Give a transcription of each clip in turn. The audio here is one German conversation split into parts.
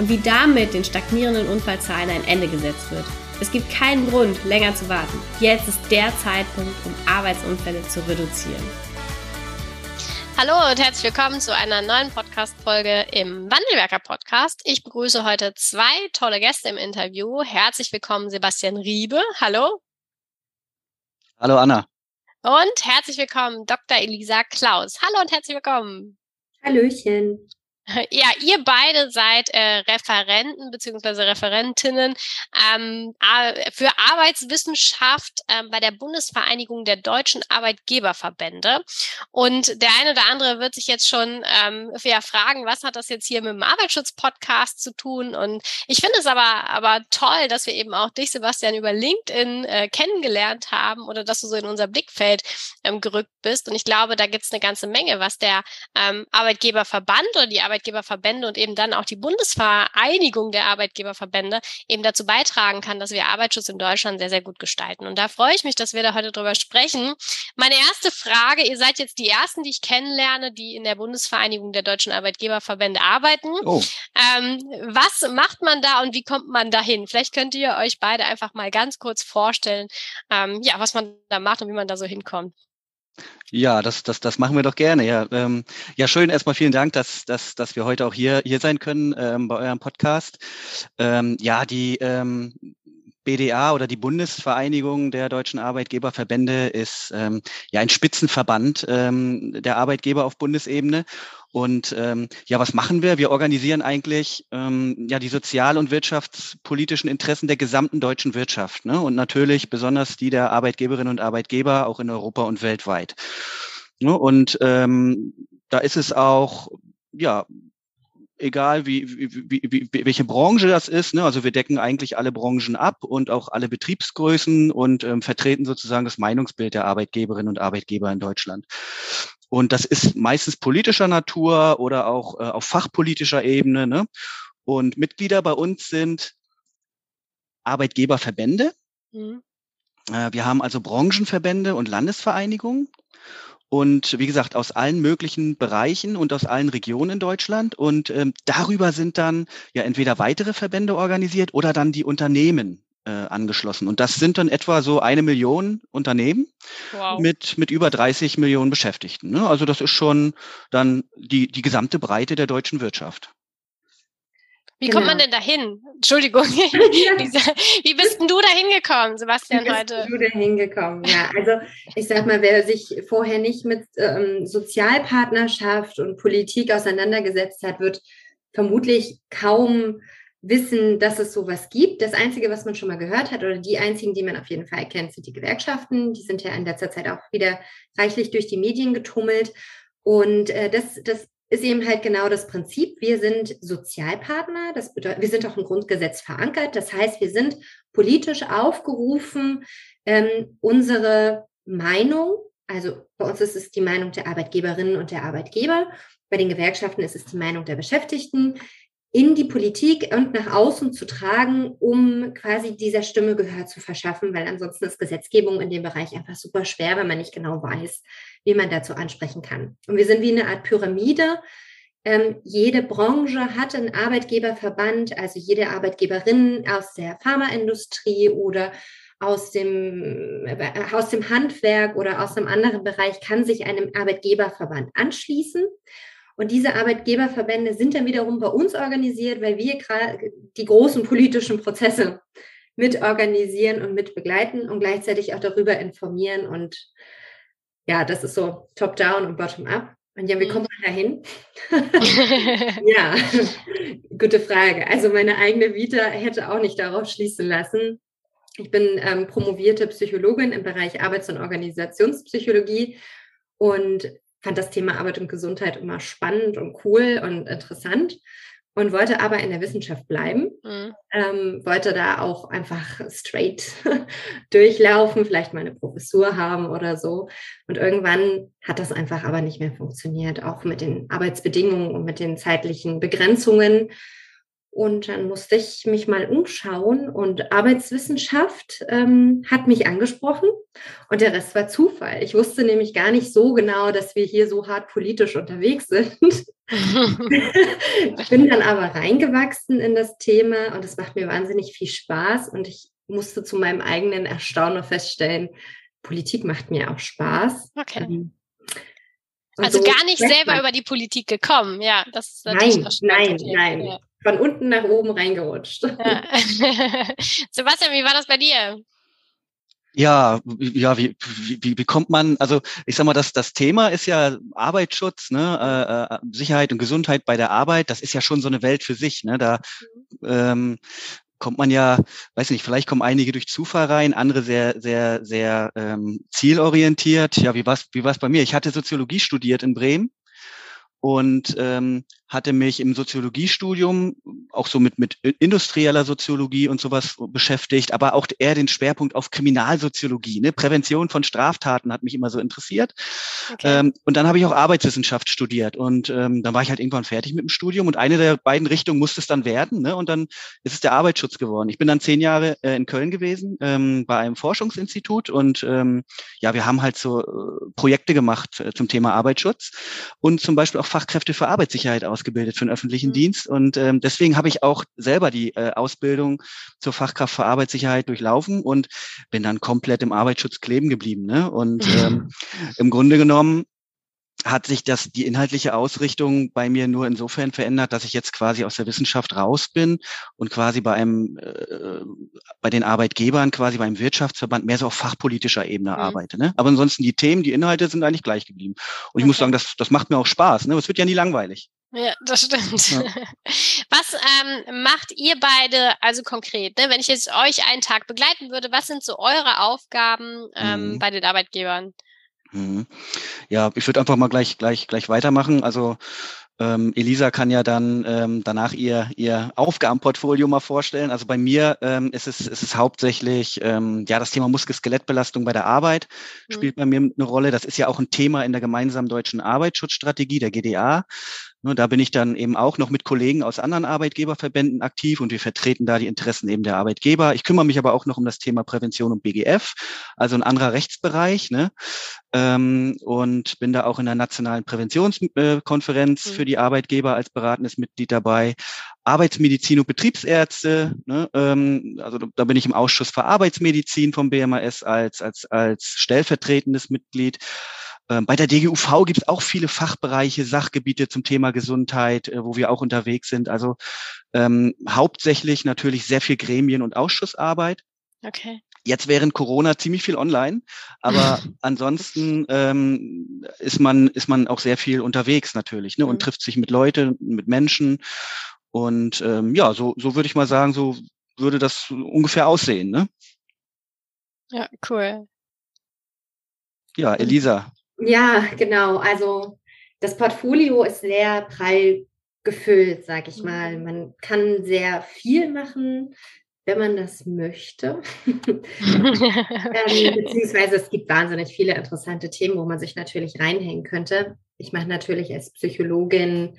und wie damit den stagnierenden Unfallzahlen ein Ende gesetzt wird. Es gibt keinen Grund, länger zu warten. Jetzt ist der Zeitpunkt, um Arbeitsunfälle zu reduzieren. Hallo und herzlich willkommen zu einer neuen Podcast-Folge im Wandelwerker Podcast. Ich begrüße heute zwei tolle Gäste im Interview. Herzlich willkommen Sebastian Riebe. Hallo. Hallo Anna. Und herzlich willkommen Dr. Elisa Klaus. Hallo und herzlich willkommen. Hallöchen. Ja, ihr beide seid äh, Referenten beziehungsweise Referentinnen ähm, für Arbeitswissenschaft äh, bei der Bundesvereinigung der deutschen Arbeitgeberverbände. Und der eine oder andere wird sich jetzt schon ähm, ja, fragen, was hat das jetzt hier mit dem Arbeitsschutz-Podcast zu tun? Und ich finde es aber, aber toll, dass wir eben auch dich, Sebastian, über LinkedIn äh, kennengelernt haben oder dass du so in unser Blickfeld ähm, gerückt bist. Und ich glaube, da gibt es eine ganze Menge, was der ähm, Arbeitgeberverband oder die Arbeitgeber Arbeitgeberverbände und eben dann auch die Bundesvereinigung der Arbeitgeberverbände eben dazu beitragen kann, dass wir Arbeitsschutz in Deutschland sehr, sehr gut gestalten. Und da freue ich mich, dass wir da heute drüber sprechen. Meine erste Frage, ihr seid jetzt die Ersten, die ich kennenlerne, die in der Bundesvereinigung der deutschen Arbeitgeberverbände arbeiten. Oh. Ähm, was macht man da und wie kommt man dahin? Vielleicht könnt ihr euch beide einfach mal ganz kurz vorstellen, ähm, ja, was man da macht und wie man da so hinkommt. Ja, das, das, das machen wir doch gerne. Ja, ähm, ja schön. Erstmal vielen Dank, dass, dass, dass wir heute auch hier, hier sein können ähm, bei eurem Podcast. Ähm, ja, die ähm, BDA oder die Bundesvereinigung der deutschen Arbeitgeberverbände ist ähm, ja ein Spitzenverband ähm, der Arbeitgeber auf Bundesebene und ähm, ja, was machen wir? Wir organisieren eigentlich ähm, ja die sozial- und wirtschaftspolitischen Interessen der gesamten deutschen Wirtschaft ne? und natürlich besonders die der Arbeitgeberinnen und Arbeitgeber auch in Europa und weltweit. Ne? Und ähm, da ist es auch ja egal wie, wie, wie, wie, welche Branche das ist. Ne? Also wir decken eigentlich alle Branchen ab und auch alle Betriebsgrößen und ähm, vertreten sozusagen das Meinungsbild der Arbeitgeberinnen und Arbeitgeber in Deutschland. Und das ist meistens politischer Natur oder auch äh, auf fachpolitischer Ebene. Ne? Und Mitglieder bei uns sind Arbeitgeberverbände. Mhm. Äh, wir haben also Branchenverbände und Landesvereinigungen. Und wie gesagt, aus allen möglichen Bereichen und aus allen Regionen in Deutschland. Und ähm, darüber sind dann ja entweder weitere Verbände organisiert oder dann die Unternehmen äh, angeschlossen. Und das sind dann etwa so eine Million Unternehmen wow. mit, mit über 30 Millionen Beschäftigten. Ne? Also das ist schon dann die, die gesamte Breite der deutschen Wirtschaft. Wie genau. kommt man denn dahin? Entschuldigung. Wie bist denn du da hingekommen, Sebastian, Wie bist heute? du da hingekommen? Ja, also ich sag mal, wer sich vorher nicht mit ähm, Sozialpartnerschaft und Politik auseinandergesetzt hat, wird vermutlich kaum wissen, dass es sowas gibt. Das Einzige, was man schon mal gehört hat, oder die einzigen, die man auf jeden Fall kennt, sind die Gewerkschaften. Die sind ja in letzter Zeit auch wieder reichlich durch die Medien getummelt. Und äh, das, das ist eben halt genau das Prinzip. Wir sind Sozialpartner. Das bedeutet, wir sind auch im Grundgesetz verankert. Das heißt, wir sind politisch aufgerufen, ähm, unsere Meinung, also bei uns ist es die Meinung der Arbeitgeberinnen und der Arbeitgeber, bei den Gewerkschaften ist es die Meinung der Beschäftigten, in die Politik und nach außen zu tragen, um quasi dieser Stimme Gehör zu verschaffen, weil ansonsten ist Gesetzgebung in dem Bereich einfach super schwer, wenn man nicht genau weiß, wie man dazu ansprechen kann. Und wir sind wie eine Art Pyramide. Ähm, jede Branche hat einen Arbeitgeberverband, also jede Arbeitgeberin aus der Pharmaindustrie oder aus dem, äh, aus dem Handwerk oder aus einem anderen Bereich kann sich einem Arbeitgeberverband anschließen. Und diese Arbeitgeberverbände sind dann wiederum bei uns organisiert, weil wir gerade die großen politischen Prozesse mit organisieren und mit begleiten und gleichzeitig auch darüber informieren. Und ja, das ist so top-down und bottom-up. Und ja, wie mhm. kommt man da hin? ja, gute Frage. Also meine eigene Vita hätte auch nicht darauf schließen lassen. Ich bin ähm, promovierte Psychologin im Bereich Arbeits- und Organisationspsychologie und fand das Thema Arbeit und Gesundheit immer spannend und cool und interessant. und wollte aber in der Wissenschaft bleiben. Mhm. Ähm, wollte da auch einfach straight durchlaufen, vielleicht mal eine Professur haben oder so. Und irgendwann hat das einfach aber nicht mehr funktioniert, auch mit den Arbeitsbedingungen und mit den zeitlichen Begrenzungen. Und dann musste ich mich mal umschauen und Arbeitswissenschaft ähm, hat mich angesprochen und der Rest war Zufall. Ich wusste nämlich gar nicht so genau, dass wir hier so hart politisch unterwegs sind. ich bin dann aber reingewachsen in das Thema und es macht mir wahnsinnig viel Spaß und ich musste zu meinem eigenen Erstaunen feststellen, Politik macht mir auch Spaß. Okay. Ähm, also so gar nicht selber über die Politik gekommen, ja. Das ist nein, nein, nein. Ja von unten nach oben reingerutscht. Ja. Sebastian, wie war das bei dir? Ja, ja, wie, wie, wie kommt man, also ich sag mal, das, das Thema ist ja Arbeitsschutz, ne, äh, äh, Sicherheit und Gesundheit bei der Arbeit, das ist ja schon so eine Welt für sich. Ne? Da ähm, kommt man ja, weiß nicht, vielleicht kommen einige durch Zufall rein, andere sehr, sehr, sehr ähm, zielorientiert. Ja, wie war's, wie war's bei mir? Ich hatte Soziologie studiert in Bremen und ähm, hatte mich im Soziologiestudium auch so mit, mit industrieller Soziologie und sowas beschäftigt, aber auch eher den Schwerpunkt auf Kriminalsoziologie. Ne? Prävention von Straftaten hat mich immer so interessiert. Okay. Ähm, und dann habe ich auch Arbeitswissenschaft studiert und ähm, dann war ich halt irgendwann fertig mit dem Studium und eine der beiden Richtungen musste es dann werden. Ne? Und dann ist es der Arbeitsschutz geworden. Ich bin dann zehn Jahre äh, in Köln gewesen ähm, bei einem Forschungsinstitut und ähm, ja, wir haben halt so äh, Projekte gemacht äh, zum Thema Arbeitsschutz und zum Beispiel auch Fachkräfte für Arbeitssicherheit aus ausgebildet für den öffentlichen mhm. Dienst und ähm, deswegen habe ich auch selber die äh, Ausbildung zur Fachkraft für Arbeitssicherheit durchlaufen und bin dann komplett im Arbeitsschutz kleben geblieben. Ne? Und ähm, im Grunde genommen hat sich das die inhaltliche Ausrichtung bei mir nur insofern verändert, dass ich jetzt quasi aus der Wissenschaft raus bin und quasi bei einem äh, bei den Arbeitgebern quasi beim Wirtschaftsverband mehr so auf fachpolitischer Ebene mhm. arbeite. Ne? Aber ansonsten die Themen, die Inhalte sind eigentlich gleich geblieben. Und ich okay. muss sagen, das das macht mir auch Spaß. Ne? Es wird ja nie langweilig. Ja, das stimmt. Ja. Was ähm, macht ihr beide also konkret? Ne? Wenn ich jetzt euch einen Tag begleiten würde, was sind so eure Aufgaben ähm, mhm. bei den Arbeitgebern? Mhm. Ja, ich würde einfach mal gleich, gleich, gleich weitermachen. Also ähm, Elisa kann ja dann ähm, danach ihr, ihr Aufgabenportfolio mal vorstellen. Also bei mir ähm, ist, es, ist es hauptsächlich ähm, ja das Thema Muskel-Skelettbelastung bei der Arbeit mhm. spielt bei mir eine Rolle. Das ist ja auch ein Thema in der gemeinsamen deutschen Arbeitsschutzstrategie, der GDA. Ne, da bin ich dann eben auch noch mit Kollegen aus anderen Arbeitgeberverbänden aktiv und wir vertreten da die Interessen eben der Arbeitgeber. Ich kümmere mich aber auch noch um das Thema Prävention und BGF, also ein anderer Rechtsbereich. Ne? Ähm, und bin da auch in der nationalen Präventionskonferenz mhm. für die Arbeitgeber als beratendes Mitglied dabei. Arbeitsmedizin und Betriebsärzte, ne, ähm, also da bin ich im Ausschuss für Arbeitsmedizin vom BMAS als, als, als stellvertretendes Mitglied. Ähm, bei der DGUV gibt es auch viele Fachbereiche, Sachgebiete zum Thema Gesundheit, äh, wo wir auch unterwegs sind. Also ähm, hauptsächlich natürlich sehr viel Gremien- und Ausschussarbeit. Okay. Jetzt während Corona ziemlich viel online, aber ansonsten ähm, ist man ist man auch sehr viel unterwegs natürlich ne, und mhm. trifft sich mit Leuten, mit Menschen und ähm, ja, so so würde ich mal sagen, so würde das ungefähr aussehen. Ne? Ja, cool. Ja, Elisa, ja, genau. Also das Portfolio ist sehr prall gefüllt, sag ich mal. Mhm. Man kann sehr viel machen, wenn man das möchte. ähm, beziehungsweise es gibt wahnsinnig viele interessante Themen, wo man sich natürlich reinhängen könnte. Ich mache natürlich als Psychologin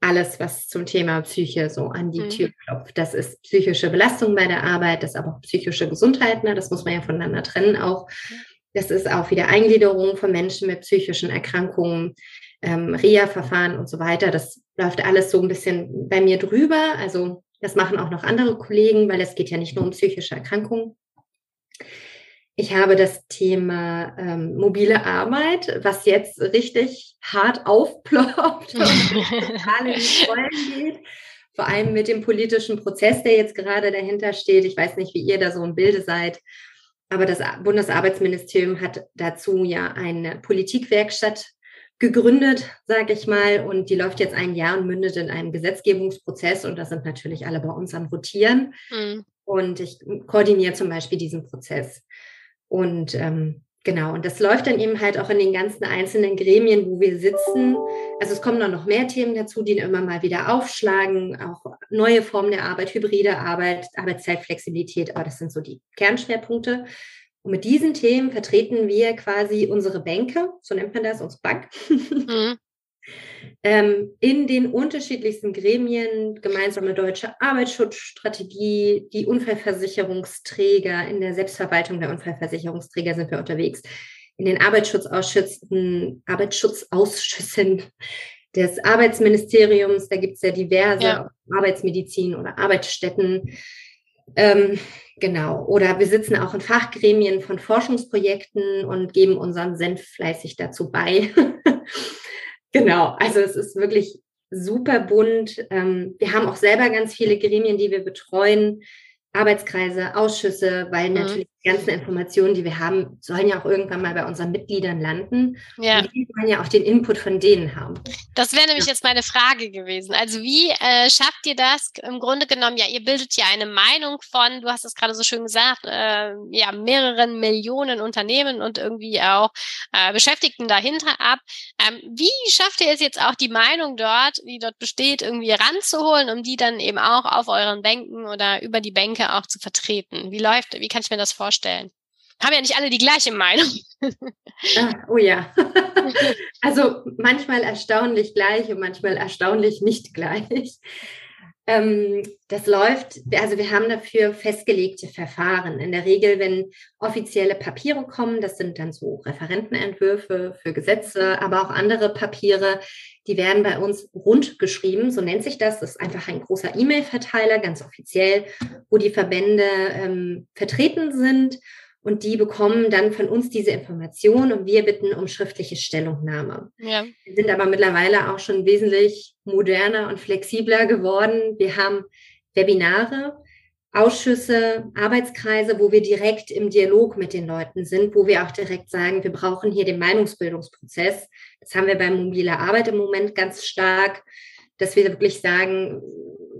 alles, was zum Thema Psyche so an die mhm. Tür klopft. Das ist psychische Belastung bei der Arbeit, das ist aber auch psychische Gesundheit. Ne? Das muss man ja voneinander trennen auch. Das ist auch wieder Eingliederung von Menschen mit psychischen Erkrankungen, ähm, Reha-Verfahren und so weiter. Das läuft alles so ein bisschen bei mir drüber. Also das machen auch noch andere Kollegen, weil es geht ja nicht nur um psychische Erkrankungen. Ich habe das Thema ähm, mobile Arbeit, was jetzt richtig hart aufploppt und total in die Rollen geht. Vor allem mit dem politischen Prozess, der jetzt gerade dahinter steht. Ich weiß nicht, wie ihr da so im Bilde seid. Aber das Bundesarbeitsministerium hat dazu ja eine Politikwerkstatt gegründet, sage ich mal, und die läuft jetzt ein Jahr und mündet in einem Gesetzgebungsprozess und da sind natürlich alle bei uns am Rotieren. Mhm. Und ich koordiniere zum Beispiel diesen Prozess. Und ähm, genau, und das läuft dann eben halt auch in den ganzen einzelnen Gremien, wo wir sitzen. Also es kommen dann noch mehr Themen dazu, die immer mal wieder aufschlagen, auch neue Formen der Arbeit, hybride Arbeit, Arbeitszeitflexibilität, aber das sind so die Kernschwerpunkte. Und mit diesen Themen vertreten wir quasi unsere Bänke, so nennt man das, unsere Bank, mhm. Ähm, in den unterschiedlichsten Gremien, gemeinsame deutsche Arbeitsschutzstrategie, die Unfallversicherungsträger, in der Selbstverwaltung der Unfallversicherungsträger sind wir unterwegs, in den Arbeitsschutzausschüssen, Arbeitsschutzausschüssen des Arbeitsministeriums, da gibt es ja diverse ja. Arbeitsmedizin oder Arbeitsstätten. Ähm, genau. Oder wir sitzen auch in Fachgremien von Forschungsprojekten und geben unseren Senf fleißig dazu bei. genau. Also es ist wirklich super bunt. Ähm, wir haben auch selber ganz viele Gremien, die wir betreuen. Arbeitskreise, Ausschüsse, weil mhm. natürlich die ganzen Informationen, die wir haben, sollen ja auch irgendwann mal bei unseren Mitgliedern landen. Ja. Und die wollen ja auch den Input von denen haben. Das wäre nämlich ja. jetzt meine Frage gewesen. Also wie äh, schafft ihr das im Grunde genommen? Ja, ihr bildet ja eine Meinung von, du hast es gerade so schön gesagt, äh, ja, mehreren Millionen Unternehmen und irgendwie auch äh, Beschäftigten dahinter ab. Ähm, wie schafft ihr es jetzt auch, die Meinung dort, die dort besteht, irgendwie ranzuholen, um die dann eben auch auf euren Bänken oder über die Bänke auch zu vertreten? Wie läuft, wie kann ich mir das vorstellen? Haben ja nicht alle die gleiche Meinung. Ah, oh ja. also manchmal erstaunlich gleich und manchmal erstaunlich nicht gleich. Ähm, das läuft, also wir haben dafür festgelegte Verfahren. In der Regel, wenn offizielle Papiere kommen, das sind dann so Referentenentwürfe für Gesetze, aber auch andere Papiere, die werden bei uns rund geschrieben, so nennt sich das. Das ist einfach ein großer E-Mail-Verteiler, ganz offiziell, wo die Verbände ähm, vertreten sind. Und die bekommen dann von uns diese Information und wir bitten um schriftliche Stellungnahme. Ja. Wir sind aber mittlerweile auch schon wesentlich moderner und flexibler geworden. Wir haben Webinare, Ausschüsse, Arbeitskreise, wo wir direkt im Dialog mit den Leuten sind, wo wir auch direkt sagen, wir brauchen hier den Meinungsbildungsprozess. Das haben wir bei mobiler Arbeit im Moment ganz stark, dass wir wirklich sagen,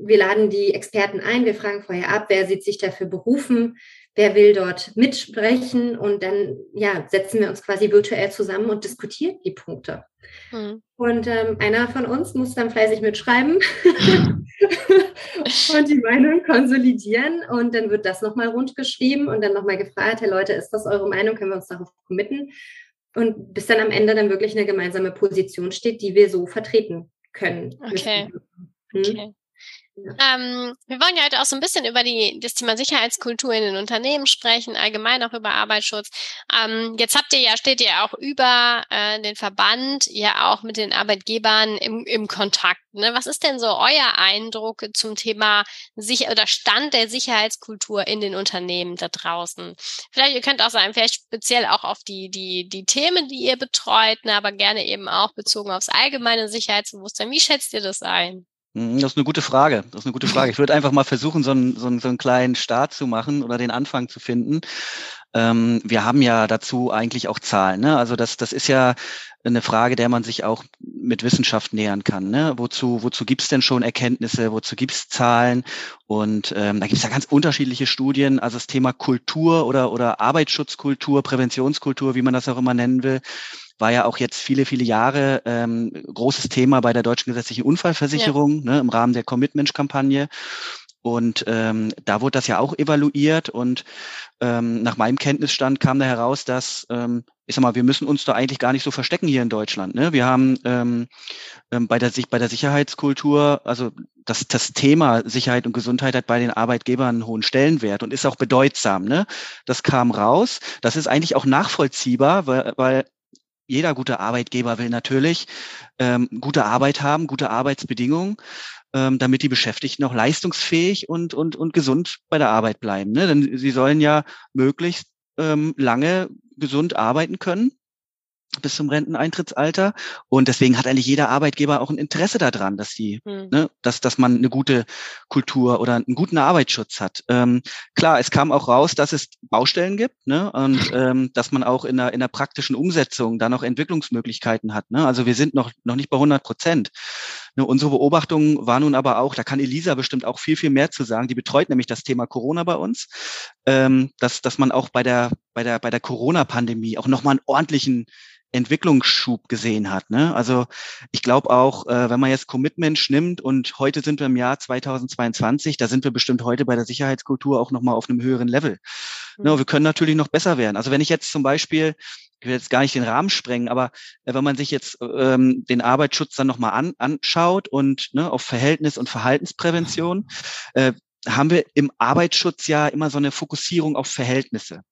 wir laden die Experten ein, wir fragen vorher ab, wer sieht sich dafür berufen, wer will dort mitsprechen und dann ja, setzen wir uns quasi virtuell zusammen und diskutieren die Punkte. Mhm. Und ähm, einer von uns muss dann fleißig mitschreiben und die Meinung konsolidieren. Und dann wird das nochmal rundgeschrieben und dann nochmal gefragt, Herr Leute, ist das eure Meinung? Können wir uns darauf committen? Und bis dann am Ende dann wirklich eine gemeinsame Position steht, die wir so vertreten können. Okay. Hm? okay. Ähm, wir wollen ja heute auch so ein bisschen über die, das Thema Sicherheitskultur in den Unternehmen sprechen, allgemein auch über Arbeitsschutz. Ähm, jetzt habt ihr ja, steht ihr auch über äh, den Verband, ja auch mit den Arbeitgebern im, im Kontakt. Ne? Was ist denn so euer Eindruck zum Thema Sicher oder Stand der Sicherheitskultur in den Unternehmen da draußen? Vielleicht, ihr könnt auch sagen, vielleicht speziell auch auf die, die, die Themen, die ihr betreut, ne, aber gerne eben auch bezogen aufs allgemeine Sicherheitsbewusstsein. Wie schätzt ihr das ein? Hm, das ist eine gute Frage. Das ist eine gute Frage. Ich würde einfach mal versuchen, so einen, so, einen, so einen kleinen Start zu machen oder den Anfang zu finden. Ähm, wir haben ja dazu eigentlich auch Zahlen. Ne? Also das, das ist ja eine Frage, der man sich auch mit Wissenschaft nähern kann. Ne? Wozu, wozu gibt es denn schon Erkenntnisse? Wozu gibt es Zahlen? Und ähm, da gibt es ja ganz unterschiedliche Studien. Also das Thema Kultur oder, oder Arbeitsschutzkultur, Präventionskultur, wie man das auch immer nennen will, war ja auch jetzt viele, viele Jahre ähm, großes Thema bei der deutschen gesetzlichen Unfallversicherung ja. ne, im Rahmen der Commitment-Kampagne. Und ähm, da wurde das ja auch evaluiert und ähm, nach meinem Kenntnisstand kam da heraus, dass ähm, ich sag mal, wir müssen uns da eigentlich gar nicht so verstecken hier in Deutschland. Ne? Wir haben ähm, ähm, bei der bei der Sicherheitskultur, also das, das Thema Sicherheit und Gesundheit hat bei den Arbeitgebern einen hohen Stellenwert und ist auch bedeutsam. Ne? Das kam raus. Das ist eigentlich auch nachvollziehbar, weil, weil jeder gute Arbeitgeber will natürlich ähm, gute Arbeit haben, gute Arbeitsbedingungen, ähm, damit die Beschäftigten auch leistungsfähig und, und, und gesund bei der Arbeit bleiben. Ne? Denn sie sollen ja möglichst ähm, lange gesund arbeiten können bis zum Renteneintrittsalter. Und deswegen hat eigentlich jeder Arbeitgeber auch ein Interesse daran, dass die, hm. ne, dass, dass man eine gute Kultur oder einen guten Arbeitsschutz hat. Ähm, klar, es kam auch raus, dass es Baustellen gibt, ne, und ähm, dass man auch in der, in der praktischen Umsetzung da noch Entwicklungsmöglichkeiten hat. Ne? Also wir sind noch, noch nicht bei 100 Prozent. Ne, unsere Beobachtung war nun aber auch, da kann Elisa bestimmt auch viel, viel mehr zu sagen. Die betreut nämlich das Thema Corona bei uns, ähm, dass, dass man auch bei der bei der, bei der Corona-Pandemie auch nochmal einen ordentlichen Entwicklungsschub gesehen hat. Ne? Also ich glaube auch, äh, wenn man jetzt Commitment nimmt und heute sind wir im Jahr 2022, da sind wir bestimmt heute bei der Sicherheitskultur auch nochmal auf einem höheren Level. Mhm. Ne, wir können natürlich noch besser werden. Also wenn ich jetzt zum Beispiel ich will jetzt gar nicht den Rahmen sprengen, aber äh, wenn man sich jetzt ähm, den Arbeitsschutz dann nochmal an, anschaut und ne, auf Verhältnis- und Verhaltensprävention, äh, haben wir im Arbeitsschutz ja immer so eine Fokussierung auf Verhältnisse.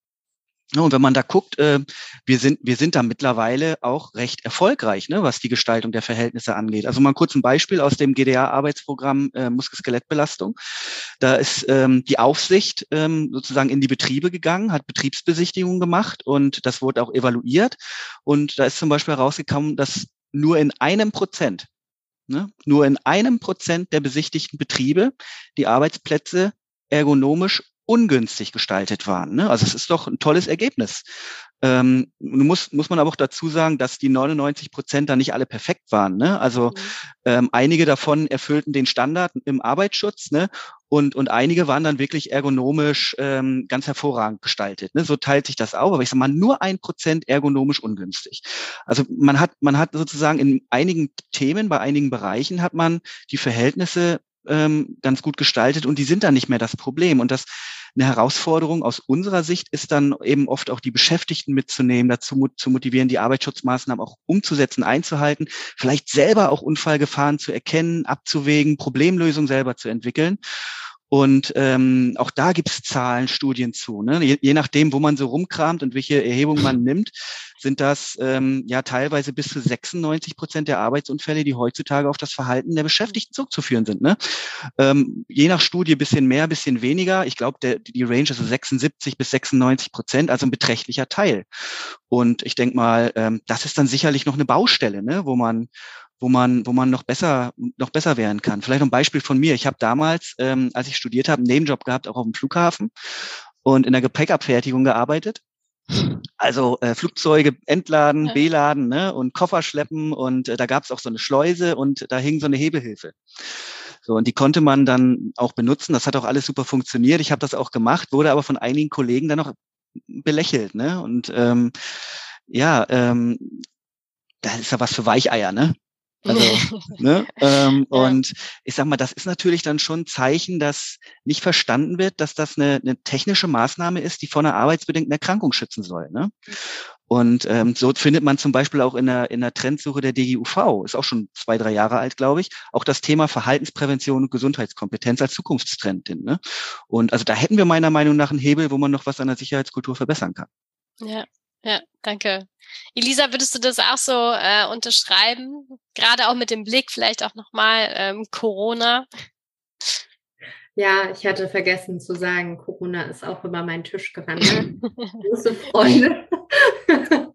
Und wenn man da guckt, äh, wir sind, wir sind da mittlerweile auch recht erfolgreich, ne, was die Gestaltung der Verhältnisse angeht. Also mal kurz ein Beispiel aus dem GDA-Arbeitsprogramm äh, Muskel-Skelettbelastung. Da ist ähm, die Aufsicht ähm, sozusagen in die Betriebe gegangen, hat Betriebsbesichtigungen gemacht und das wurde auch evaluiert. Und da ist zum Beispiel herausgekommen, dass nur in einem Prozent, ne, nur in einem Prozent der besichtigten Betriebe die Arbeitsplätze ergonomisch ungünstig gestaltet waren. Ne? Also es ist doch ein tolles Ergebnis. Ähm, muss, muss man aber auch dazu sagen, dass die 99 Prozent da nicht alle perfekt waren. Ne? Also mhm. ähm, einige davon erfüllten den Standard im Arbeitsschutz ne? Und, und einige waren dann wirklich ergonomisch ähm, ganz hervorragend gestaltet. Ne? So teilt sich das auf, aber ich sage mal, nur ein Prozent ergonomisch ungünstig. Also man hat, man hat sozusagen in einigen Themen, bei einigen Bereichen hat man die Verhältnisse ähm, ganz gut gestaltet und die sind dann nicht mehr das Problem. Und das eine Herausforderung aus unserer Sicht ist dann eben oft auch die Beschäftigten mitzunehmen, dazu zu motivieren, die Arbeitsschutzmaßnahmen auch umzusetzen, einzuhalten, vielleicht selber auch Unfallgefahren zu erkennen, abzuwägen, Problemlösungen selber zu entwickeln. Und ähm, auch da gibt es Zahlen, Studien zu. Ne? Je, je, nachdem, wo man so rumkramt und welche Erhebung man nimmt, sind das ähm, ja teilweise bis zu 96 Prozent der Arbeitsunfälle, die heutzutage auf das Verhalten der Beschäftigten zurückzuführen sind. Ne? Ähm, je nach Studie bisschen mehr, bisschen weniger. Ich glaube, die Range ist so 76 bis 96 Prozent, also ein beträchtlicher Teil. Und ich denke mal, ähm, das ist dann sicherlich noch eine Baustelle, ne? wo man wo man, wo man noch besser, noch besser werden kann. Vielleicht ein Beispiel von mir. Ich habe damals, ähm, als ich studiert habe, einen Nebenjob gehabt, auch auf dem Flughafen und in der Gepäckabfertigung gearbeitet. Also äh, Flugzeuge entladen, ja. beladen ne, und Koffer schleppen und äh, da gab es auch so eine Schleuse und da hing so eine Hebehilfe. So, und die konnte man dann auch benutzen. Das hat auch alles super funktioniert. Ich habe das auch gemacht, wurde aber von einigen Kollegen dann noch belächelt. Ne? Und ähm, ja, ähm, da ist ja was für Weicheier, ne? Also, ne? Ähm, ja. Und ich sag mal, das ist natürlich dann schon ein Zeichen, dass nicht verstanden wird, dass das eine, eine technische Maßnahme ist, die vor einer arbeitsbedingten Erkrankung schützen soll. Ne? Und ähm, so findet man zum Beispiel auch in der, in der Trendsuche der DGUV, ist auch schon zwei, drei Jahre alt, glaube ich, auch das Thema Verhaltensprävention und Gesundheitskompetenz als Zukunftstrend. Ne? Und also da hätten wir meiner Meinung nach einen Hebel, wo man noch was an der Sicherheitskultur verbessern kann. Ja, ja, danke. Elisa, würdest du das auch so äh, unterschreiben? Gerade auch mit dem Blick vielleicht auch nochmal ähm, Corona. Ja, ich hatte vergessen zu sagen, Corona ist auch über meinen Tisch gewandert. Große Freunde.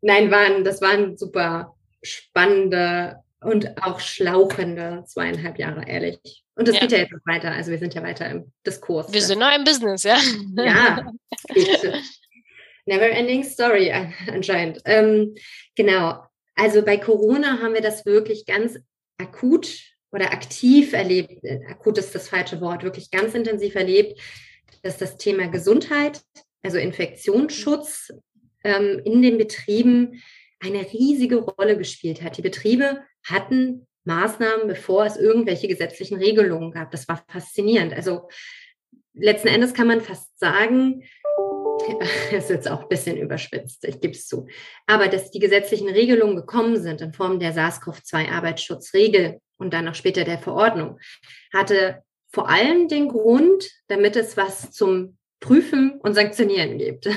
Nein, waren, das waren super spannende und auch schlauchende zweieinhalb Jahre, ehrlich. Und das ja. geht ja jetzt weiter. Also wir sind ja weiter im Diskurs. Wir sind noch im Business, ja. Ja, geht. Never ending story anscheinend. Ähm, genau. Also bei Corona haben wir das wirklich ganz akut oder aktiv erlebt. Akut ist das falsche Wort, wirklich ganz intensiv erlebt, dass das Thema Gesundheit, also Infektionsschutz ähm, in den Betrieben eine riesige Rolle gespielt hat. Die Betriebe hatten Maßnahmen, bevor es irgendwelche gesetzlichen Regelungen gab. Das war faszinierend. Also letzten Endes kann man fast sagen, ist jetzt auch ein bisschen überspitzt, ich gebe es zu. Aber dass die gesetzlichen Regelungen gekommen sind in Form der SARS-CoV-2-Arbeitsschutzregel und dann auch später der Verordnung, hatte vor allem den Grund, damit es was zum Prüfen und Sanktionieren gibt.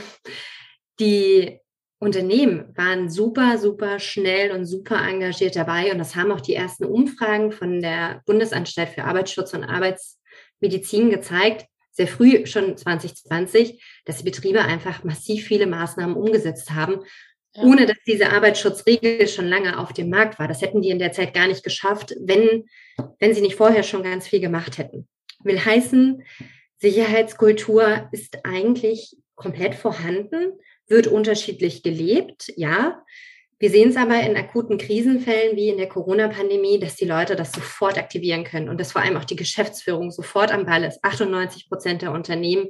Die Unternehmen waren super, super schnell und super engagiert dabei und das haben auch die ersten Umfragen von der Bundesanstalt für Arbeitsschutz und Arbeitsmedizin gezeigt, sehr früh schon 2020, dass die Betriebe einfach massiv viele Maßnahmen umgesetzt haben, ja. ohne dass diese Arbeitsschutzregel schon lange auf dem Markt war. Das hätten die in der Zeit gar nicht geschafft, wenn, wenn sie nicht vorher schon ganz viel gemacht hätten. Will heißen, Sicherheitskultur ist eigentlich komplett vorhanden, wird unterschiedlich gelebt, ja. Wir sehen es aber in akuten Krisenfällen wie in der Corona-Pandemie, dass die Leute das sofort aktivieren können und dass vor allem auch die Geschäftsführung sofort am Ball ist. 98 Prozent der Unternehmen,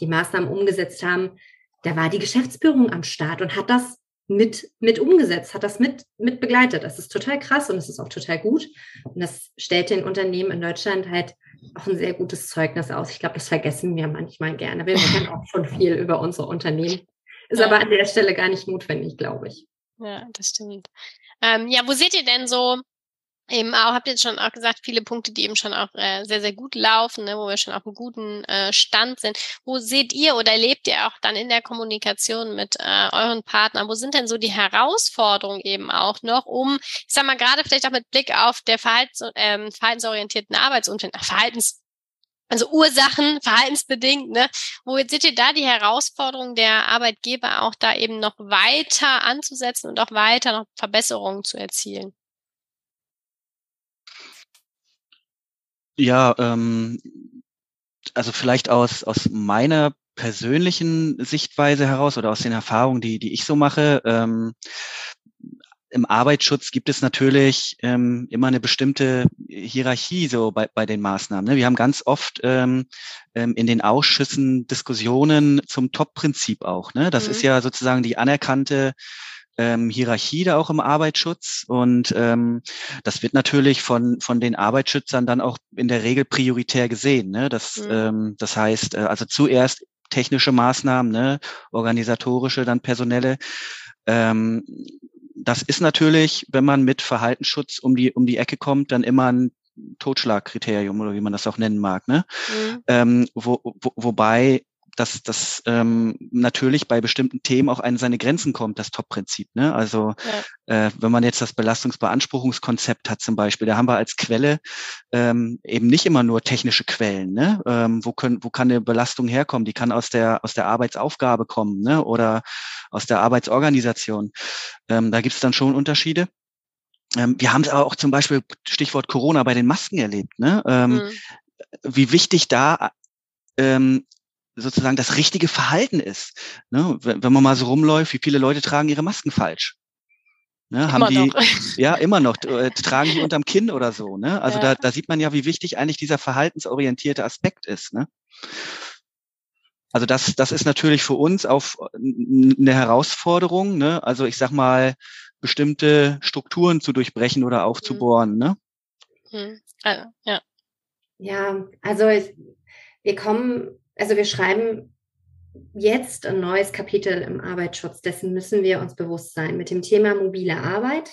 die Maßnahmen umgesetzt haben, da war die Geschäftsführung am Start und hat das mit, mit umgesetzt, hat das mit, mit begleitet. Das ist total krass und es ist auch total gut. Und das stellt den Unternehmen in Deutschland halt auch ein sehr gutes Zeugnis aus. Ich glaube, das vergessen wir manchmal gerne. Wir wissen auch schon viel über unsere Unternehmen. Ist aber an der Stelle gar nicht notwendig, glaube ich. Ja, das stimmt. Ähm, ja, wo seht ihr denn so eben auch, habt ihr jetzt schon auch gesagt, viele Punkte, die eben schon auch äh, sehr, sehr gut laufen, ne, wo wir schon auf einem guten äh, Stand sind. Wo seht ihr oder erlebt ihr auch dann in der Kommunikation mit äh, euren Partnern, wo sind denn so die Herausforderungen eben auch noch, um, ich sag mal, gerade vielleicht auch mit Blick auf der Verhaltens, ähm, verhaltensorientierten Arbeitsumfeld, Verhaltens also Ursachen, verhaltensbedingt, ne? Wo seht ihr da die Herausforderung der Arbeitgeber auch da eben noch weiter anzusetzen und auch weiter noch Verbesserungen zu erzielen? Ja, ähm, also vielleicht aus, aus meiner persönlichen Sichtweise heraus oder aus den Erfahrungen, die, die ich so mache. Ähm, Im Arbeitsschutz gibt es natürlich ähm, immer eine bestimmte Hierarchie so bei, bei den Maßnahmen. Ne? Wir haben ganz oft ähm, ähm, in den Ausschüssen Diskussionen zum Top-Prinzip auch. Ne? Das mhm. ist ja sozusagen die anerkannte ähm, Hierarchie da auch im Arbeitsschutz und ähm, das wird natürlich von von den Arbeitsschützern dann auch in der Regel prioritär gesehen. Ne? Das mhm. ähm, das heißt äh, also zuerst technische Maßnahmen, ne? organisatorische, dann personelle. Ähm, das ist natürlich, wenn man mit Verhaltensschutz um die um die Ecke kommt, dann immer ein Totschlagkriterium oder wie man das auch nennen mag. Ne? Mhm. Ähm, wo, wo, wobei dass das ähm, natürlich bei bestimmten Themen auch an seine Grenzen kommt, das Top-Prinzip. Ne? Also ja. äh, wenn man jetzt das Belastungsbeanspruchungskonzept hat zum Beispiel, da haben wir als Quelle ähm, eben nicht immer nur technische Quellen. Ne? Ähm, wo, können, wo kann eine Belastung herkommen? Die kann aus der, aus der Arbeitsaufgabe kommen ne? oder aus der Arbeitsorganisation. Ähm, da gibt es dann schon Unterschiede. Ähm, wir haben es aber auch zum Beispiel, Stichwort Corona, bei den Masken erlebt. Ne? Ähm, mhm. Wie wichtig da ähm, sozusagen das richtige Verhalten ist. Ne? Wenn, wenn man mal so rumläuft, wie viele Leute tragen ihre Masken falsch? Ne, haben die, noch. ja, immer noch, äh, tragen die unterm Kinn oder so, ne? Also ja. da, da sieht man ja, wie wichtig eigentlich dieser verhaltensorientierte Aspekt ist, ne? Also das, das ist natürlich für uns auf eine Herausforderung, ne? Also ich sag mal, bestimmte Strukturen zu durchbrechen oder aufzubohren, mhm. ne? Mhm. Also, ja. Ja, also ich, wir kommen also wir schreiben jetzt ein neues Kapitel im Arbeitsschutz. Dessen müssen wir uns bewusst sein. Mit dem Thema mobile Arbeit,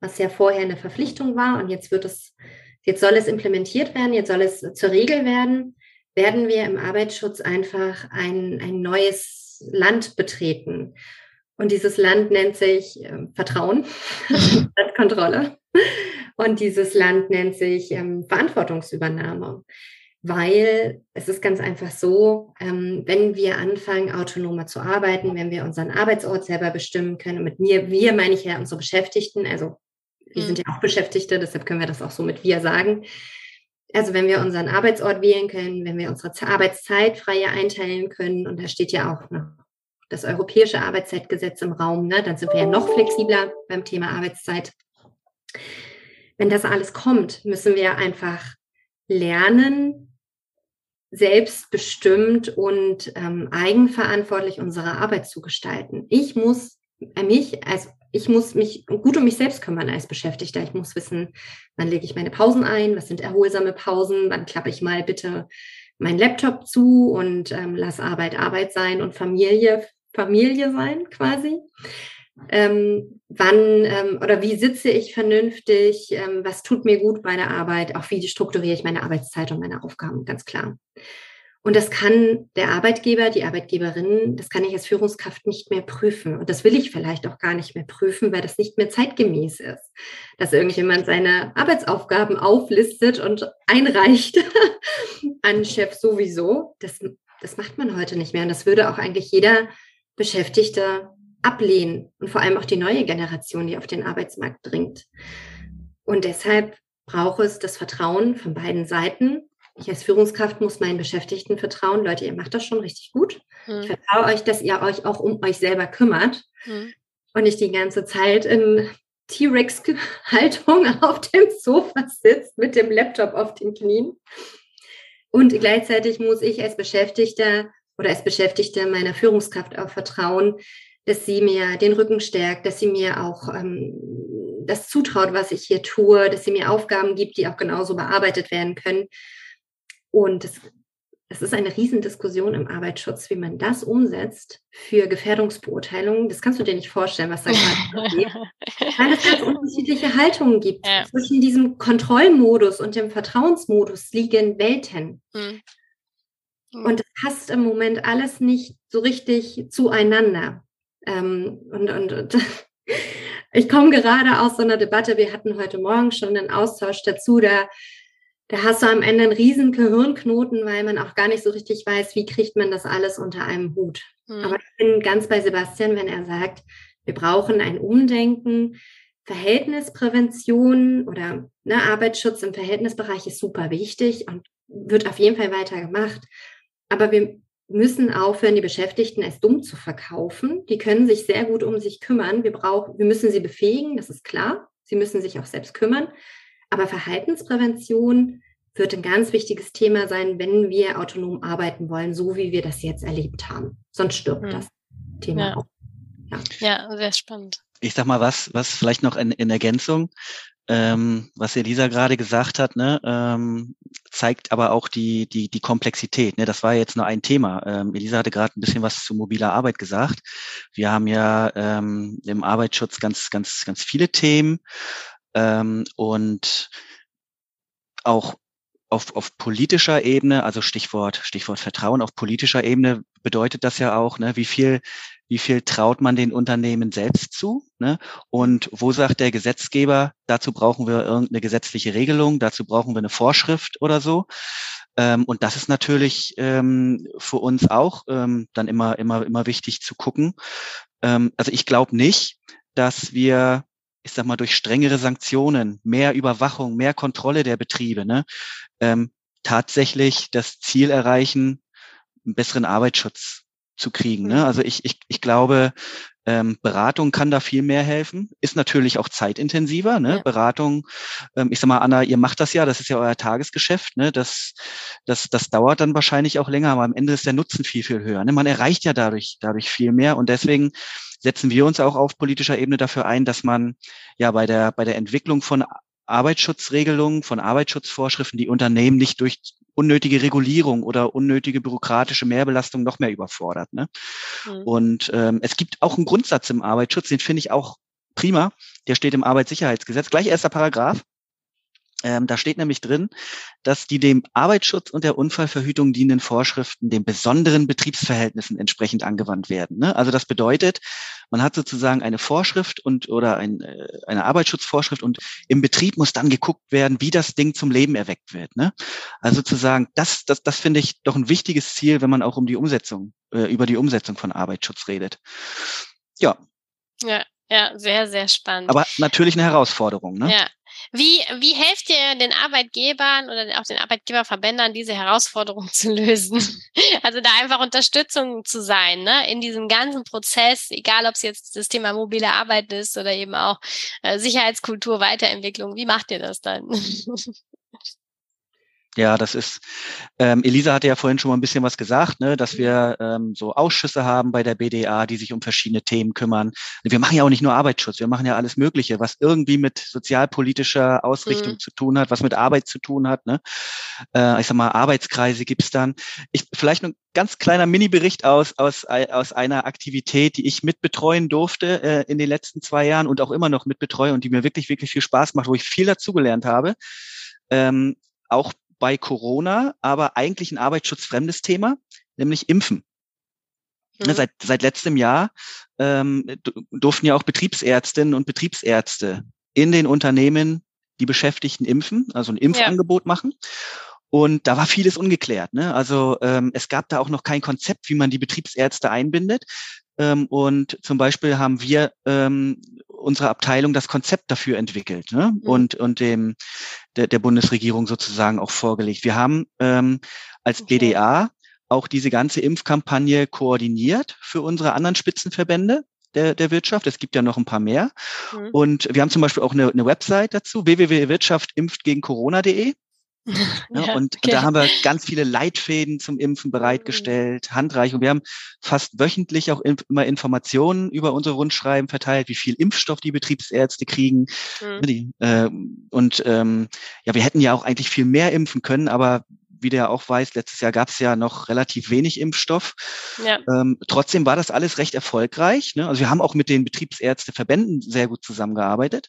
was ja vorher eine Verpflichtung war und jetzt wird es, jetzt soll es implementiert werden, jetzt soll es zur Regel werden, werden wir im Arbeitsschutz einfach ein, ein neues Land betreten. Und dieses Land nennt sich äh, Vertrauen, Kontrolle. Und dieses Land nennt sich ähm, Verantwortungsübernahme weil es ist ganz einfach so, ähm, wenn wir anfangen, autonomer zu arbeiten, wenn wir unseren Arbeitsort selber bestimmen können, mit mir, wir meine ich ja unsere Beschäftigten, also wir mhm. sind ja auch Beschäftigte, deshalb können wir das auch so mit wir sagen. Also wenn wir unseren Arbeitsort wählen können, wenn wir unsere Arbeitszeit freier einteilen können, und da steht ja auch noch das europäische Arbeitszeitgesetz im Raum, ne, dann sind wir ja noch flexibler beim Thema Arbeitszeit. Wenn das alles kommt, müssen wir einfach lernen, selbstbestimmt und ähm, eigenverantwortlich unsere Arbeit zu gestalten. Ich muss äh, mich als ich muss mich gut um mich selbst kümmern als Beschäftigter. Ich muss wissen, wann lege ich meine Pausen ein, was sind erholsame Pausen, wann klappe ich mal bitte meinen Laptop zu und ähm, lass Arbeit Arbeit sein und Familie Familie sein quasi ähm, wann ähm, oder wie sitze ich vernünftig, ähm, was tut mir gut bei der Arbeit, auch wie strukturiere ich meine Arbeitszeit und meine Aufgaben, ganz klar. Und das kann der Arbeitgeber, die Arbeitgeberin, das kann ich als Führungskraft nicht mehr prüfen. Und das will ich vielleicht auch gar nicht mehr prüfen, weil das nicht mehr zeitgemäß ist. Dass irgendjemand seine Arbeitsaufgaben auflistet und einreicht an Chef sowieso. Das, das macht man heute nicht mehr. Und das würde auch eigentlich jeder Beschäftigte ablehnen und vor allem auch die neue Generation, die auf den Arbeitsmarkt dringt. Und deshalb braucht es das Vertrauen von beiden Seiten. Ich als Führungskraft muss meinen Beschäftigten vertrauen. Leute, ihr macht das schon richtig gut. Hm. Ich vertraue euch, dass ihr euch auch um euch selber kümmert hm. und nicht die ganze Zeit in T-Rex-Haltung auf dem Sofa sitzt mit dem Laptop auf den Knien. Und gleichzeitig muss ich als Beschäftigter oder als Beschäftigte meiner Führungskraft auch vertrauen, dass sie mir den Rücken stärkt, dass sie mir auch ähm, das zutraut, was ich hier tue, dass sie mir Aufgaben gibt, die auch genauso bearbeitet werden können. Und es, es ist eine Riesendiskussion im Arbeitsschutz, wie man das umsetzt für Gefährdungsbeurteilungen. Das kannst du dir nicht vorstellen, was da gerade passiert. Weil es ganz unterschiedliche Haltungen gibt. Ja. Zwischen diesem Kontrollmodus und dem Vertrauensmodus liegen Welten. Mhm. Und es passt im Moment alles nicht so richtig zueinander. Ähm, und, und, und ich komme gerade aus so einer Debatte. Wir hatten heute Morgen schon einen Austausch dazu. Da, da hast du am Ende einen riesen Gehirnknoten, weil man auch gar nicht so richtig weiß, wie kriegt man das alles unter einem Hut. Hm. Aber ich bin ganz bei Sebastian, wenn er sagt, wir brauchen ein Umdenken. Verhältnisprävention oder ne, Arbeitsschutz im Verhältnisbereich ist super wichtig und wird auf jeden Fall weiter gemacht. Aber wir müssen aufhören, die Beschäftigten als dumm zu verkaufen. Die können sich sehr gut um sich kümmern. Wir brauchen, wir müssen sie befähigen, das ist klar. Sie müssen sich auch selbst kümmern. Aber Verhaltensprävention wird ein ganz wichtiges Thema sein, wenn wir autonom arbeiten wollen, so wie wir das jetzt erlebt haben. Sonst stirbt mhm. das Thema ja. auch. Ja. ja, sehr spannend. Ich sag mal was, was vielleicht noch in, in Ergänzung ähm, was Elisa gerade gesagt hat, ne, ähm, zeigt aber auch die, die, die Komplexität. Ne? Das war jetzt nur ein Thema. Ähm, Elisa hatte gerade ein bisschen was zu mobiler Arbeit gesagt. Wir haben ja ähm, im Arbeitsschutz ganz, ganz, ganz viele Themen ähm, und auch auf, auf politischer Ebene, also Stichwort, Stichwort Vertrauen auf politischer Ebene bedeutet das ja auch, ne, wie viel wie viel traut man den Unternehmen selbst zu? Ne? Und wo sagt der Gesetzgeber, dazu brauchen wir irgendeine gesetzliche Regelung, dazu brauchen wir eine Vorschrift oder so. Ähm, und das ist natürlich ähm, für uns auch ähm, dann immer, immer, immer wichtig zu gucken. Also ich glaube nicht, dass wir ich sag mal, durch strengere Sanktionen, mehr Überwachung, mehr Kontrolle der Betriebe, ne, ähm, tatsächlich das Ziel erreichen, einen besseren Arbeitsschutz zu kriegen. Ne? Also ich, ich, ich glaube, ähm, Beratung kann da viel mehr helfen. Ist natürlich auch zeitintensiver. Ne? Ja. Beratung, ähm, ich sag mal, Anna, ihr macht das ja, das ist ja euer Tagesgeschäft. Ne? Das, das, das dauert dann wahrscheinlich auch länger, aber am Ende ist der Nutzen viel, viel höher. Ne? Man erreicht ja dadurch, dadurch viel mehr und deswegen setzen wir uns auch auf politischer Ebene dafür ein, dass man ja bei der, bei der Entwicklung von Arbeitsschutzregelungen, von Arbeitsschutzvorschriften die Unternehmen nicht durch unnötige Regulierung oder unnötige bürokratische Mehrbelastung noch mehr überfordert. Ne? Mhm. Und ähm, es gibt auch einen Grundsatz im Arbeitsschutz, den finde ich auch prima. Der steht im Arbeitssicherheitsgesetz, gleich erster Paragraph. Ähm, da steht nämlich drin, dass die dem Arbeitsschutz und der Unfallverhütung dienenden Vorschriften den besonderen Betriebsverhältnissen entsprechend angewandt werden. Ne? Also das bedeutet, man hat sozusagen eine Vorschrift und oder ein, äh, eine Arbeitsschutzvorschrift und im Betrieb muss dann geguckt werden, wie das Ding zum Leben erweckt wird. Ne? Also sozusagen, das, das, das finde ich doch ein wichtiges Ziel, wenn man auch um die Umsetzung, äh, über die Umsetzung von Arbeitsschutz redet. Ja. Ja, ja, sehr, sehr spannend. Aber natürlich eine Herausforderung. Ne? Ja, wie, wie helft ihr den Arbeitgebern oder auch den Arbeitgeberverbändern, diese Herausforderung zu lösen? Also da einfach Unterstützung zu sein, ne? in diesem ganzen Prozess, egal ob es jetzt das Thema mobile Arbeit ist oder eben auch äh, Sicherheitskultur, Weiterentwicklung. Wie macht ihr das dann? Ja, das ist, ähm, Elisa hatte ja vorhin schon mal ein bisschen was gesagt, ne, dass wir ähm, so Ausschüsse haben bei der BDA, die sich um verschiedene Themen kümmern. Wir machen ja auch nicht nur Arbeitsschutz, wir machen ja alles Mögliche, was irgendwie mit sozialpolitischer Ausrichtung mhm. zu tun hat, was mit Arbeit zu tun hat. Ne? Äh, ich sag mal, Arbeitskreise gibt's dann. Ich, vielleicht ein ganz kleiner Mini-Bericht aus, aus, aus einer Aktivität, die ich mitbetreuen durfte äh, in den letzten zwei Jahren und auch immer noch mitbetreue und die mir wirklich, wirklich viel Spaß macht, wo ich viel dazugelernt habe. Ähm, auch bei Corona, aber eigentlich ein arbeitsschutzfremdes Thema, nämlich Impfen. Mhm. Seit, seit letztem Jahr ähm, durften ja auch Betriebsärztinnen und Betriebsärzte in den Unternehmen die Beschäftigten impfen, also ein Impfangebot ja. machen. Und da war vieles ungeklärt. Ne? Also ähm, es gab da auch noch kein Konzept, wie man die Betriebsärzte einbindet. Ähm, und zum Beispiel haben wir ähm, unsere Abteilung das Konzept dafür entwickelt ne? Mhm. und, und dem, der, der Bundesregierung sozusagen auch vorgelegt. Wir haben ähm, als. BDA auch diese ganze Impfkampagne koordiniert für unsere anderen Spitzenverbände der, der Wirtschaft. Es gibt ja noch ein paar mehr. Mhm. Und wir haben zum Beispiel auch eine, eine Website dazu, www.wirtschaftimpftgegencorona.de. ja, und, okay. da haben wir ganz viele Leitfäden zum Impfen bereitgestellt, Handreichung. Wir haben fast wöchentlich auch immer Informationen über unsere Rundschreiben verteilt, wie viel Impfstoff die Betriebsärzte kriegen. Mhm. Die, äh, und ähm, ja, wir hätten ja auch eigentlich viel mehr impfen können, aber wie du ja auch weißt, letztes Jahr gab es ja noch relativ wenig Impfstoff. Ja. Ähm, trotzdem war das alles recht erfolgreich. Ne? Also wir haben auch mit den Betriebsärzteverbänden sehr gut zusammengearbeitet.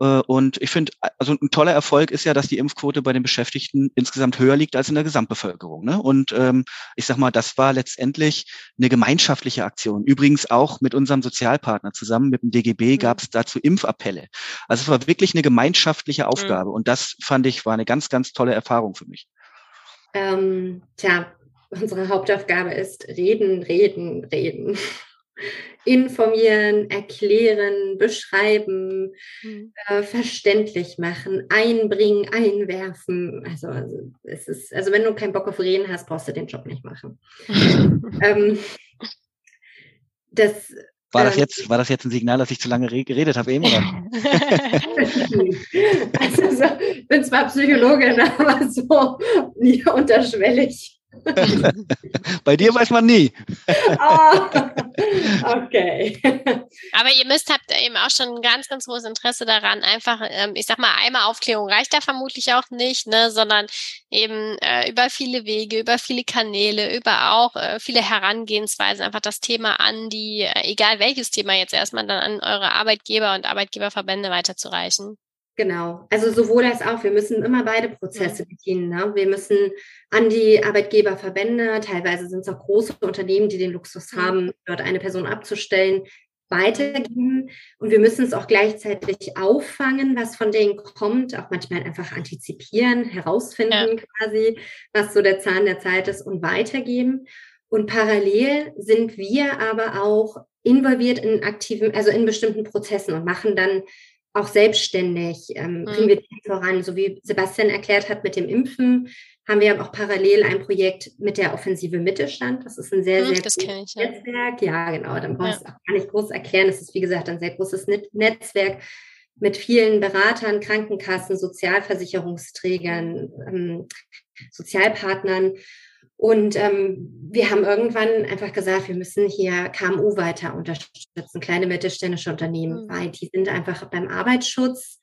Äh, und ich finde, also ein toller Erfolg ist ja, dass die Impfquote bei den Beschäftigten insgesamt höher liegt als in der Gesamtbevölkerung. Ne? Und ähm, ich sag mal, das war letztendlich eine gemeinschaftliche Aktion. Übrigens auch mit unserem Sozialpartner zusammen, mit dem DGB, mhm. gab es dazu Impfappelle. Also es war wirklich eine gemeinschaftliche mhm. Aufgabe. Mhm. Und das fand ich war eine ganz, ganz tolle Erfahrung für mich. Ähm, tja, unsere Hauptaufgabe ist reden, reden, reden. Informieren, erklären, beschreiben, mhm. äh, verständlich machen, einbringen, einwerfen. Also, also, es ist, also wenn du keinen Bock auf Reden hast, brauchst du den Job nicht machen. ähm, das war das ähm. jetzt, war das jetzt ein Signal, dass ich zu lange geredet habe eben, oder? also so, ich bin zwar Psychologin, aber so nie unterschwellig. Bei dir weiß man nie. oh, okay. Aber ihr müsst habt eben auch schon ein ganz, ganz großes Interesse daran. Einfach, ähm, ich sag mal, einmal Aufklärung reicht da vermutlich auch nicht, ne, sondern eben äh, über viele Wege, über viele Kanäle, über auch äh, viele Herangehensweisen einfach das Thema an die, äh, egal welches Thema jetzt erstmal dann an eure Arbeitgeber und Arbeitgeberverbände weiterzureichen. Genau, also sowohl als auch. Wir müssen immer beide Prozesse bedienen. Ne? Wir müssen an die Arbeitgeberverbände, teilweise sind es auch große Unternehmen, die den Luxus haben, dort eine Person abzustellen, weitergeben. Und wir müssen es auch gleichzeitig auffangen, was von denen kommt, auch manchmal einfach antizipieren, herausfinden ja. quasi, was so der Zahn der Zeit ist und weitergeben. Und parallel sind wir aber auch involviert in aktiven, also in bestimmten Prozessen und machen dann auch selbstständig ähm, bringen mhm. wir die voran. So wie Sebastian erklärt hat mit dem Impfen, haben wir auch parallel ein Projekt mit der Offensive Mittelstand. Das ist ein sehr, hm, sehr das großes ja. Netzwerk. Ja, genau. Dann brauchst du ja. auch gar nicht groß erklären. Es ist, wie gesagt, ein sehr großes Netzwerk mit vielen Beratern, Krankenkassen, Sozialversicherungsträgern, ähm, Sozialpartnern. Und ähm, wir haben irgendwann einfach gesagt, wir müssen hier KMU weiter unterstützen, kleine mittelständische Unternehmen, mhm. weil die sind einfach beim Arbeitsschutz,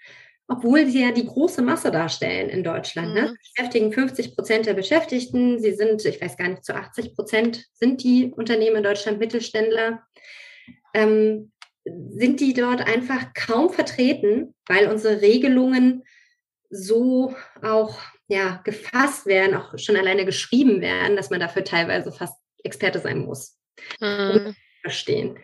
obwohl sie ja die große Masse darstellen in Deutschland. Ne? Mhm. Ne? Beschäftigen 50 Prozent der Beschäftigten. Sie sind, ich weiß gar nicht, zu 80 Prozent sind die Unternehmen in Deutschland Mittelständler. Ähm, sind die dort einfach kaum vertreten, weil unsere Regelungen so auch ja, gefasst werden, auch schon alleine geschrieben werden, dass man dafür teilweise fast Experte sein muss, mhm. verstehen.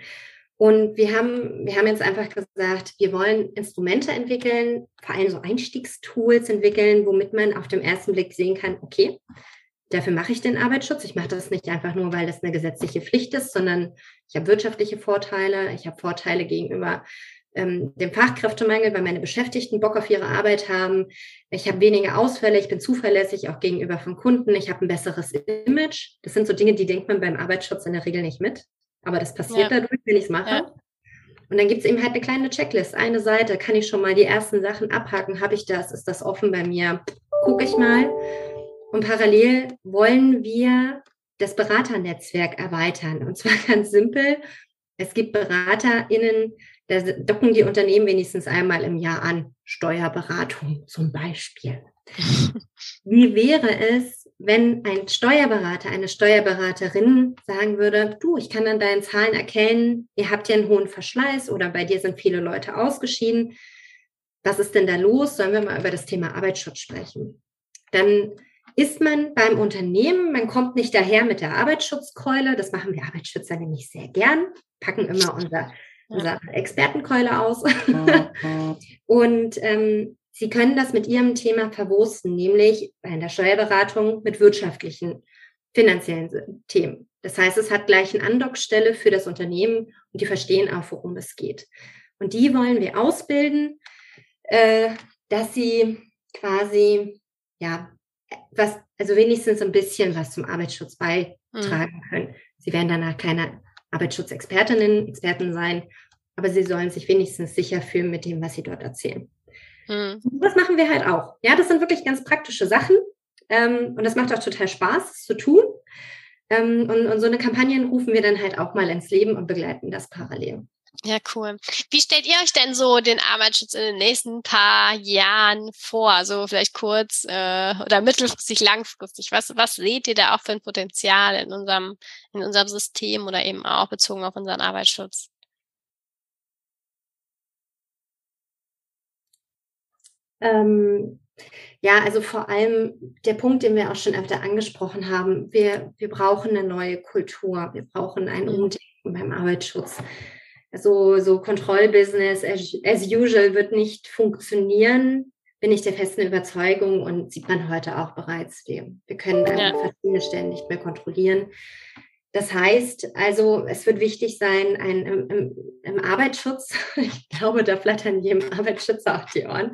Und wir haben, wir haben jetzt einfach gesagt, wir wollen Instrumente entwickeln, vor allem so Einstiegstools entwickeln, womit man auf dem ersten Blick sehen kann, okay, dafür mache ich den Arbeitsschutz. Ich mache das nicht einfach nur, weil das eine gesetzliche Pflicht ist, sondern ich habe wirtschaftliche Vorteile, ich habe Vorteile gegenüber ähm, dem Fachkräftemangel, weil meine Beschäftigten Bock auf ihre Arbeit haben. Ich habe weniger Ausfälle, ich bin zuverlässig auch gegenüber von Kunden, ich habe ein besseres Image. Das sind so Dinge, die denkt man beim Arbeitsschutz in der Regel nicht mit. Aber das passiert ja. dadurch, wenn ich es mache. Ja. Und dann gibt es eben halt eine kleine Checklist, eine Seite, kann ich schon mal die ersten Sachen abhaken, habe ich das, ist das offen bei mir, gucke ich mal. Und parallel wollen wir das Beraternetzwerk erweitern. Und zwar ganz simpel. Es gibt BeraterInnen, da docken die Unternehmen wenigstens einmal im Jahr an. Steuerberatung zum Beispiel. Wie wäre es, wenn ein Steuerberater, eine Steuerberaterin sagen würde, du, ich kann an deinen Zahlen erkennen, ihr habt ja einen hohen Verschleiß oder bei dir sind viele Leute ausgeschieden. Was ist denn da los? Sollen wir mal über das Thema Arbeitsschutz sprechen? Dann ist man beim Unternehmen, man kommt nicht daher mit der Arbeitsschutzkeule, das machen wir Arbeitsschützer nämlich sehr gern, packen immer unser unserer Expertenkeule aus. und ähm, Sie können das mit Ihrem Thema verwursten, nämlich in der Steuerberatung mit wirtschaftlichen, finanziellen Themen. Das heißt, es hat gleich eine Andockstelle für das Unternehmen und die verstehen auch, worum es geht. Und die wollen wir ausbilden, äh, dass sie quasi, ja, was, also wenigstens ein bisschen was zum Arbeitsschutz beitragen mhm. können. Sie werden danach keine Arbeitsschutzexpertinnen, Experten sein, aber sie sollen sich wenigstens sicher fühlen mit dem, was sie dort erzählen. Mhm. Das machen wir halt auch. Ja, das sind wirklich ganz praktische Sachen. Ähm, und das macht auch total Spaß, das zu tun. Ähm, und, und so eine Kampagne rufen wir dann halt auch mal ins Leben und begleiten das parallel. Ja, cool. Wie stellt ihr euch denn so den Arbeitsschutz in den nächsten paar Jahren vor? So vielleicht kurz äh, oder mittelfristig, langfristig. Was, was seht ihr da auch für ein Potenzial in unserem, in unserem System oder eben auch bezogen auf unseren Arbeitsschutz? Ähm, ja, also vor allem der Punkt, den wir auch schon öfter angesprochen haben, wir, wir brauchen eine neue Kultur, wir brauchen ein mhm. Umdenken beim Arbeitsschutz. So, so Kontrollbusiness as, as usual wird nicht funktionieren, bin ich der festen Überzeugung und sieht man heute auch bereits. Wir, wir können ja. verschiedene Stellen nicht mehr kontrollieren. Das heißt also, es wird wichtig sein, ein, im, im, Arbeitsschutz, ich glaube, da flattern jedem Arbeitsschützer auf die Ohren,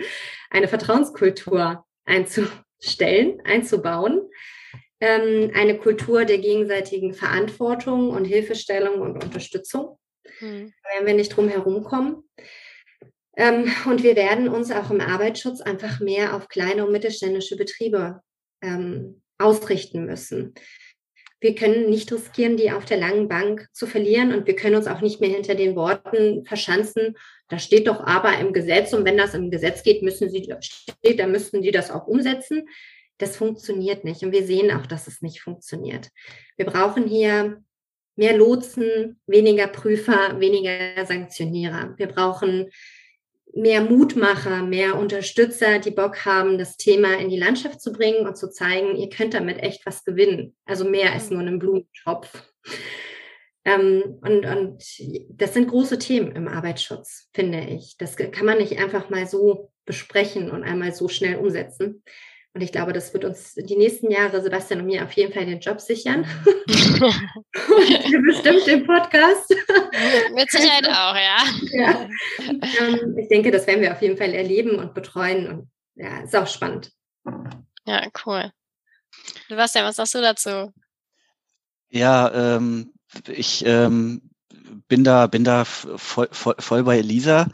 eine Vertrauenskultur einzustellen, einzubauen. Ähm, eine Kultur der gegenseitigen Verantwortung und Hilfestellung und Unterstützung. Mhm. Da werden wir nicht drum herum kommen. Ähm, und wir werden uns auch im Arbeitsschutz einfach mehr auf kleine und mittelständische Betriebe ähm, ausrichten müssen. Wir können nicht riskieren, die auf der langen Bank zu verlieren und wir können uns auch nicht mehr hinter den Worten verschanzen. Da steht doch aber im Gesetz und wenn das im Gesetz geht, müssen Sie steht, dann müssten die das auch umsetzen. Das funktioniert nicht und wir sehen auch, dass es nicht funktioniert. Wir brauchen hier mehr Lotsen, weniger Prüfer, weniger Sanktionierer. Wir brauchen mehr Mutmacher, mehr Unterstützer, die Bock haben, das Thema in die Landschaft zu bringen und zu zeigen, ihr könnt damit echt was gewinnen. Also mehr als nur einen Blumentopf. Ähm, und, und das sind große Themen im Arbeitsschutz, finde ich. Das kann man nicht einfach mal so besprechen und einmal so schnell umsetzen. Und ich glaube, das wird uns die nächsten Jahre, Sebastian und mir, auf jeden Fall den Job sichern. und bestimmt den Podcast. Mit Sicherheit auch, ja. ja. Ähm, ich denke, das werden wir auf jeden Fall erleben und betreuen. Und ja, ist auch spannend. Ja, cool. Sebastian, was sagst du dazu? Ja, ähm, ich ähm, bin da, bin da voll, voll, voll bei Elisa.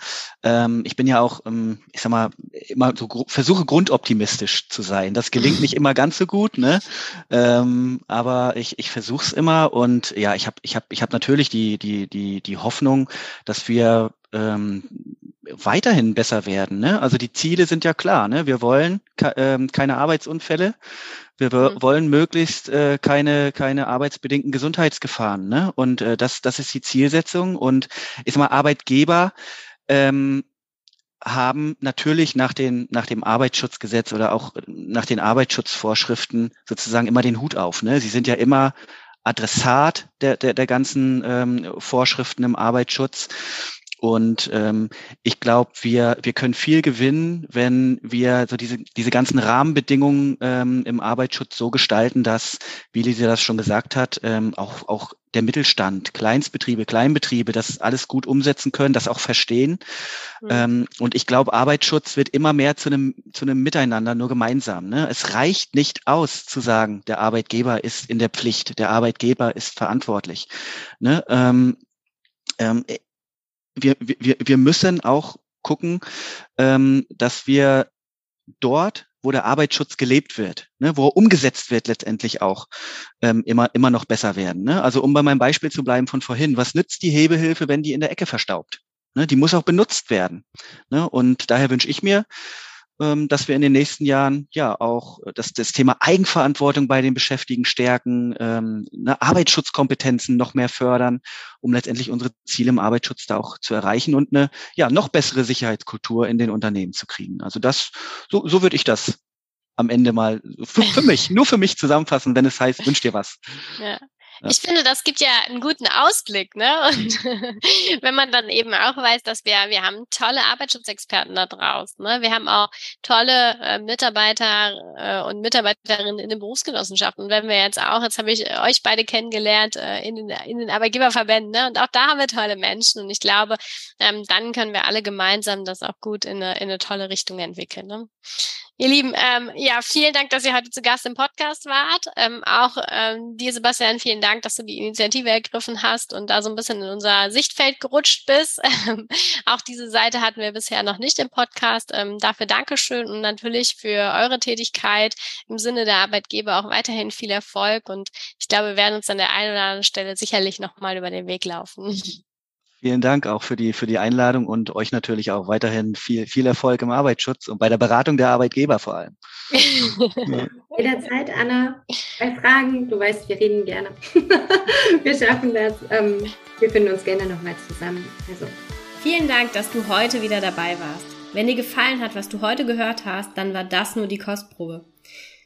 Ähm, ich bin ja auch, ähm, ich sag mal, immer so gr versuche grundoptimistisch zu sein. Das gelingt nicht immer ganz so gut, ne? Ähm, aber ich, ich versuche es immer und ja, ich habe, ich habe, ich habe natürlich die, die, die, die Hoffnung, dass wir ähm, weiterhin besser werden. Ne? Also die Ziele sind ja klar. Ne? Wir wollen ähm, keine Arbeitsunfälle. Wir mhm. wollen möglichst äh, keine, keine arbeitsbedingten Gesundheitsgefahren. Ne? Und äh, das, das ist die Zielsetzung. Und ich sag mal, Arbeitgeber ähm, haben natürlich nach, den, nach dem Arbeitsschutzgesetz oder auch nach den Arbeitsschutzvorschriften sozusagen immer den Hut auf. Ne? Sie sind ja immer Adressat der, der, der ganzen ähm, Vorschriften im Arbeitsschutz. Und ähm, ich glaube, wir, wir können viel gewinnen, wenn wir so diese, diese ganzen Rahmenbedingungen ähm, im Arbeitsschutz so gestalten, dass, wie Lisa das schon gesagt hat, ähm, auch, auch der Mittelstand, Kleinstbetriebe, Kleinbetriebe, das alles gut umsetzen können, das auch verstehen. Mhm. Ähm, und ich glaube, Arbeitsschutz wird immer mehr zu einem, zu einem Miteinander, nur gemeinsam. Ne? Es reicht nicht aus zu sagen, der Arbeitgeber ist in der Pflicht, der Arbeitgeber ist verantwortlich. Ne? Ähm, ähm, wir, wir, wir müssen auch gucken, ähm, dass wir dort, wo der Arbeitsschutz gelebt wird, ne, wo er umgesetzt wird letztendlich auch, ähm, immer, immer noch besser werden. Ne? Also um bei meinem Beispiel zu bleiben von vorhin, was nützt die Hebehilfe, wenn die in der Ecke verstaubt? Ne, die muss auch benutzt werden. Ne? Und daher wünsche ich mir, dass wir in den nächsten Jahren ja auch das, das Thema Eigenverantwortung bei den Beschäftigten stärken, ähm, ne, Arbeitsschutzkompetenzen noch mehr fördern, um letztendlich unsere Ziele im Arbeitsschutz da auch zu erreichen und eine ja noch bessere Sicherheitskultur in den Unternehmen zu kriegen. Also das, so, so würde ich das am Ende mal für, für mich, nur für mich zusammenfassen, wenn es heißt, wünsch dir was. Ja. Ich finde, das gibt ja einen guten Ausblick, ne? Und wenn man dann eben auch weiß, dass wir, wir haben tolle Arbeitsschutzexperten da draußen, ne? Wir haben auch tolle äh, Mitarbeiter äh, und Mitarbeiterinnen in den Berufsgenossenschaften. Und wenn wir jetzt auch, jetzt habe ich euch beide kennengelernt äh, in, den, in den Arbeitgeberverbänden, ne? Und auch da haben wir tolle Menschen. Und ich glaube, ähm, dann können wir alle gemeinsam das auch gut in eine, in eine tolle Richtung entwickeln. Ne? Ihr Lieben, ähm, ja, vielen Dank, dass ihr heute zu Gast im Podcast wart. Ähm, auch ähm, dir, Sebastian, vielen Dank, dass du die Initiative ergriffen hast und da so ein bisschen in unser Sichtfeld gerutscht bist. auch diese Seite hatten wir bisher noch nicht im Podcast. Ähm, dafür Dankeschön und natürlich für eure Tätigkeit im Sinne der Arbeitgeber auch weiterhin viel Erfolg. Und ich glaube, wir werden uns an der einen oder anderen Stelle sicherlich nochmal über den Weg laufen. Vielen Dank auch für die, für die Einladung und euch natürlich auch weiterhin viel, viel Erfolg im Arbeitsschutz und bei der Beratung der Arbeitgeber vor allem. ja. Jederzeit, Anna, bei Fragen, du weißt, wir reden gerne. wir schaffen das. Ähm, wir finden uns gerne nochmal zusammen. Also. Vielen Dank, dass du heute wieder dabei warst. Wenn dir gefallen hat, was du heute gehört hast, dann war das nur die Kostprobe.